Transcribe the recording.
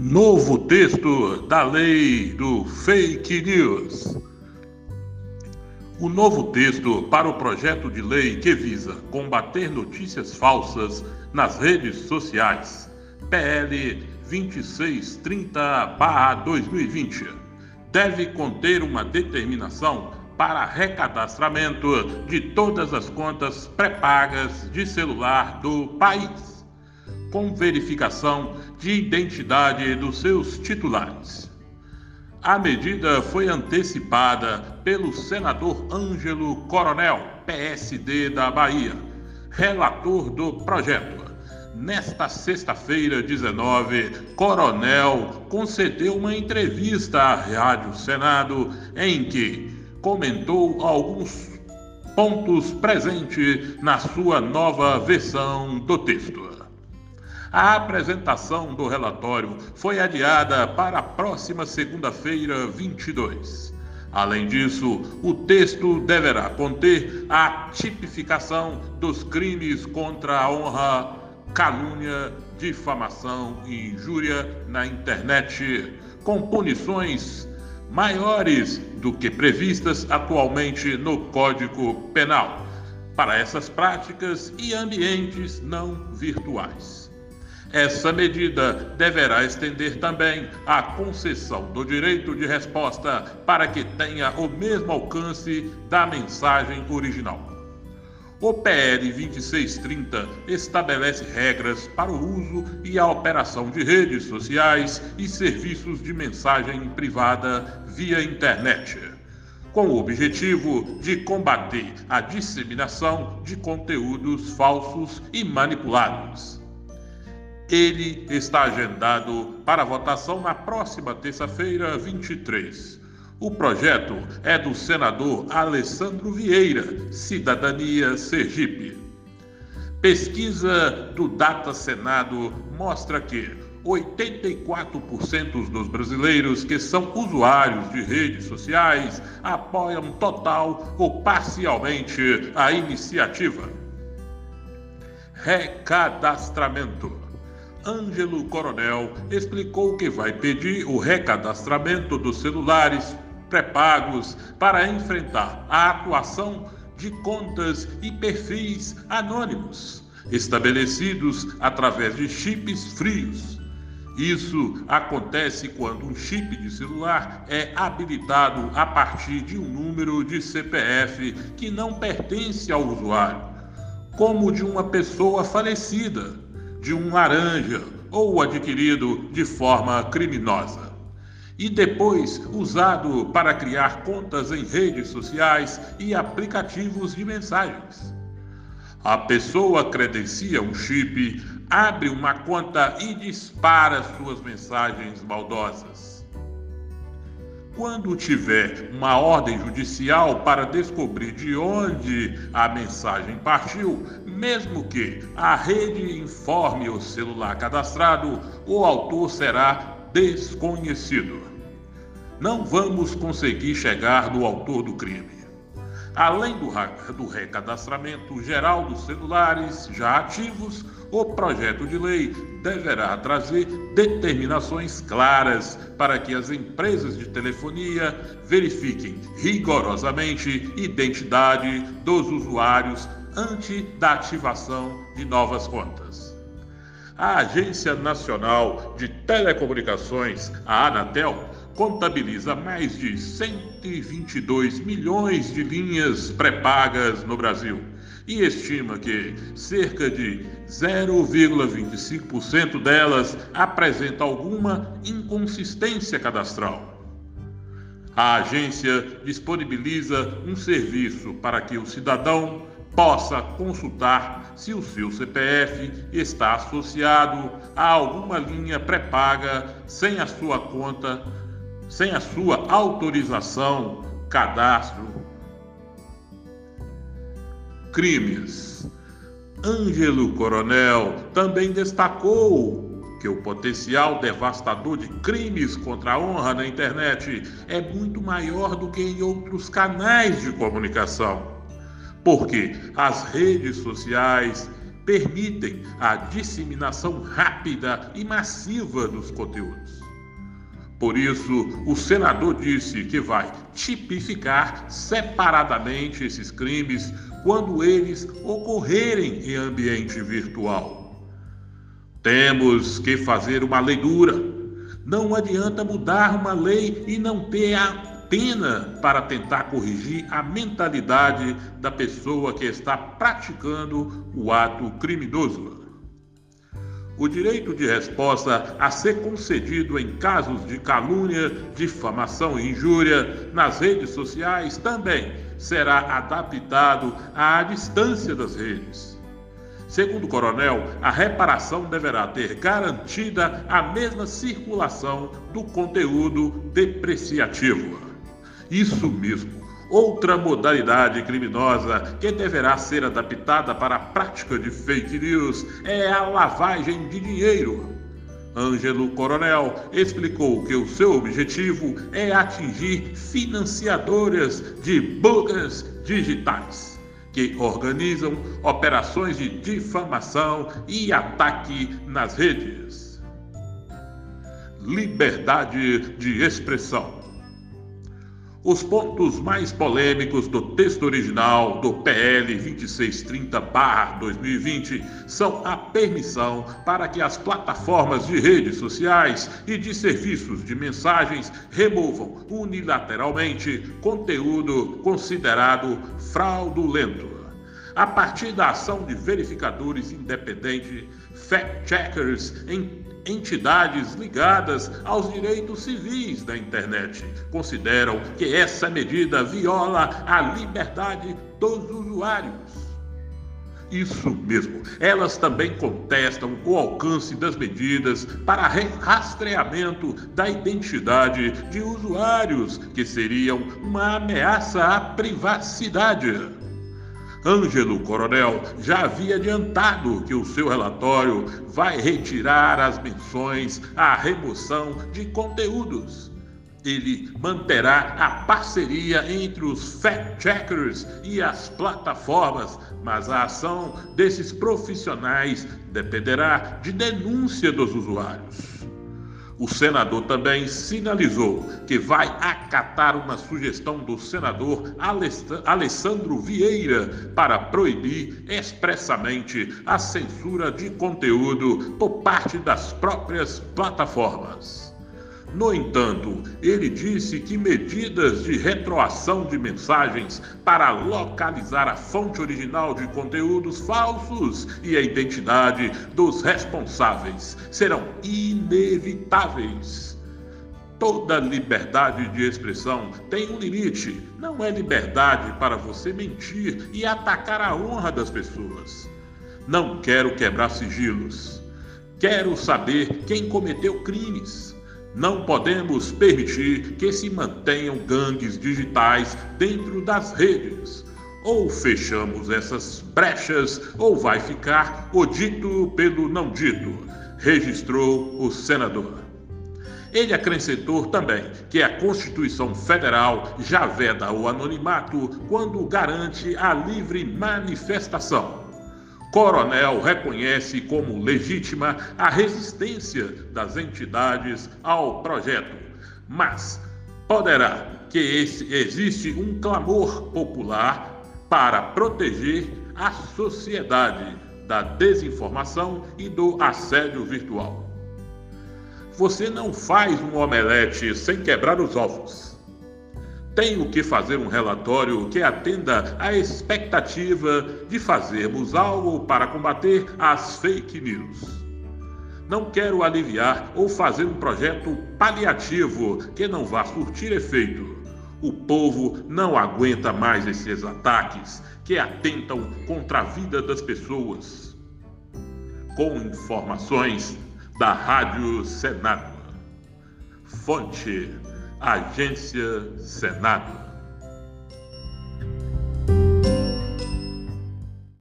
Novo texto da lei do fake news. O novo texto para o projeto de lei que visa combater notícias falsas nas redes sociais, PL 2630-2020, deve conter uma determinação para recadastramento de todas as contas pré-pagas de celular do país com verificação de identidade dos seus titulares. A medida foi antecipada pelo senador Ângelo Coronel, PSD da Bahia, relator do projeto. Nesta sexta-feira, 19, Coronel concedeu uma entrevista à Rádio Senado em que comentou alguns pontos presentes na sua nova versão do texto. A apresentação do relatório foi adiada para a próxima segunda-feira, 22. Além disso, o texto deverá conter a tipificação dos crimes contra a honra, calúnia, difamação e injúria na internet, com punições maiores do que previstas atualmente no Código Penal para essas práticas e ambientes não virtuais. Essa medida deverá estender também a concessão do direito de resposta para que tenha o mesmo alcance da mensagem original. O PL 2630 estabelece regras para o uso e a operação de redes sociais e serviços de mensagem privada via internet, com o objetivo de combater a disseminação de conteúdos falsos e manipulados. Ele está agendado para votação na próxima terça-feira, 23. O projeto é do senador Alessandro Vieira, Cidadania Sergipe. Pesquisa do Data Senado mostra que 84% dos brasileiros que são usuários de redes sociais apoiam total ou parcialmente a iniciativa. Recadastramento. Ângelo Coronel explicou que vai pedir o recadastramento dos celulares pré-pagos para enfrentar a atuação de contas e perfis anônimos estabelecidos através de chips frios. Isso acontece quando um chip de celular é habilitado a partir de um número de CPF que não pertence ao usuário, como de uma pessoa falecida de um laranja ou adquirido de forma criminosa e depois usado para criar contas em redes sociais e aplicativos de mensagens. A pessoa credencia um chip, abre uma conta e dispara suas mensagens maldosas. Quando tiver uma ordem judicial para descobrir de onde a mensagem partiu, mesmo que a rede informe o celular cadastrado, o autor será desconhecido. Não vamos conseguir chegar no autor do crime. Além do, do recadastramento geral dos celulares já ativos, o projeto de lei deverá trazer determinações claras para que as empresas de telefonia verifiquem rigorosamente identidade dos usuários antes da ativação de novas contas. A Agência Nacional de Telecomunicações, a Anatel, contabiliza mais de 122 milhões de linhas pré-pagas no Brasil e estima que cerca de 0,25% delas apresenta alguma inconsistência cadastral. A agência disponibiliza um serviço para que o cidadão possa consultar se o seu CPF está associado a alguma linha pré-paga sem a sua conta sem a sua autorização, cadastro. Crimes. Ângelo Coronel também destacou que o potencial devastador de crimes contra a honra na internet é muito maior do que em outros canais de comunicação. Porque as redes sociais permitem a disseminação rápida e massiva dos conteúdos. Por isso, o senador disse que vai tipificar separadamente esses crimes quando eles ocorrerem em ambiente virtual. Temos que fazer uma lei dura. Não adianta mudar uma lei e não ter a pena para tentar corrigir a mentalidade da pessoa que está praticando o ato criminoso. O direito de resposta a ser concedido em casos de calúnia, difamação e injúria nas redes sociais também será adaptado à distância das redes. Segundo o coronel, a reparação deverá ter garantida a mesma circulação do conteúdo depreciativo. Isso mesmo. Outra modalidade criminosa que deverá ser adaptada para a prática de fake news é a lavagem de dinheiro. Ângelo Coronel explicou que o seu objetivo é atingir financiadoras de bloggers digitais que organizam operações de difamação e ataque nas redes. Liberdade de expressão. Os pontos mais polêmicos do texto original do PL 2630-2020 são a permissão para que as plataformas de redes sociais e de serviços de mensagens removam unilateralmente conteúdo considerado fraudulento. A partir da ação de verificadores independentes, fact-checkers em entidades ligadas aos direitos civis da internet consideram que essa medida viola a liberdade dos usuários. Isso mesmo, elas também contestam o alcance das medidas para rastreamento da identidade de usuários, que seriam uma ameaça à privacidade. Ângelo Coronel já havia adiantado que o seu relatório vai retirar as menções à remoção de conteúdos. Ele manterá a parceria entre os fact-checkers e as plataformas, mas a ação desses profissionais dependerá de denúncia dos usuários. O senador também sinalizou que vai acatar uma sugestão do senador Alessandro Vieira para proibir expressamente a censura de conteúdo por parte das próprias plataformas. No entanto, ele disse que medidas de retroação de mensagens para localizar a fonte original de conteúdos falsos e a identidade dos responsáveis serão inevitáveis. Toda liberdade de expressão tem um limite. Não é liberdade para você mentir e atacar a honra das pessoas. Não quero quebrar sigilos. Quero saber quem cometeu crimes. Não podemos permitir que se mantenham gangues digitais dentro das redes. Ou fechamos essas brechas, ou vai ficar o dito pelo não dito, registrou o senador. Ele acrescentou também que a Constituição Federal já veda o anonimato quando garante a livre manifestação. Coronel reconhece como legítima a resistência das entidades ao projeto, mas poderá que esse, existe um clamor popular para proteger a sociedade da desinformação e do assédio virtual. Você não faz um omelete sem quebrar os ovos tenho que fazer um relatório que atenda à expectativa de fazermos algo para combater as fake news. Não quero aliviar ou fazer um projeto paliativo que não vá surtir efeito. O povo não aguenta mais esses ataques que atentam contra a vida das pessoas. Com informações da Rádio Senado. Fonte Agência Senado.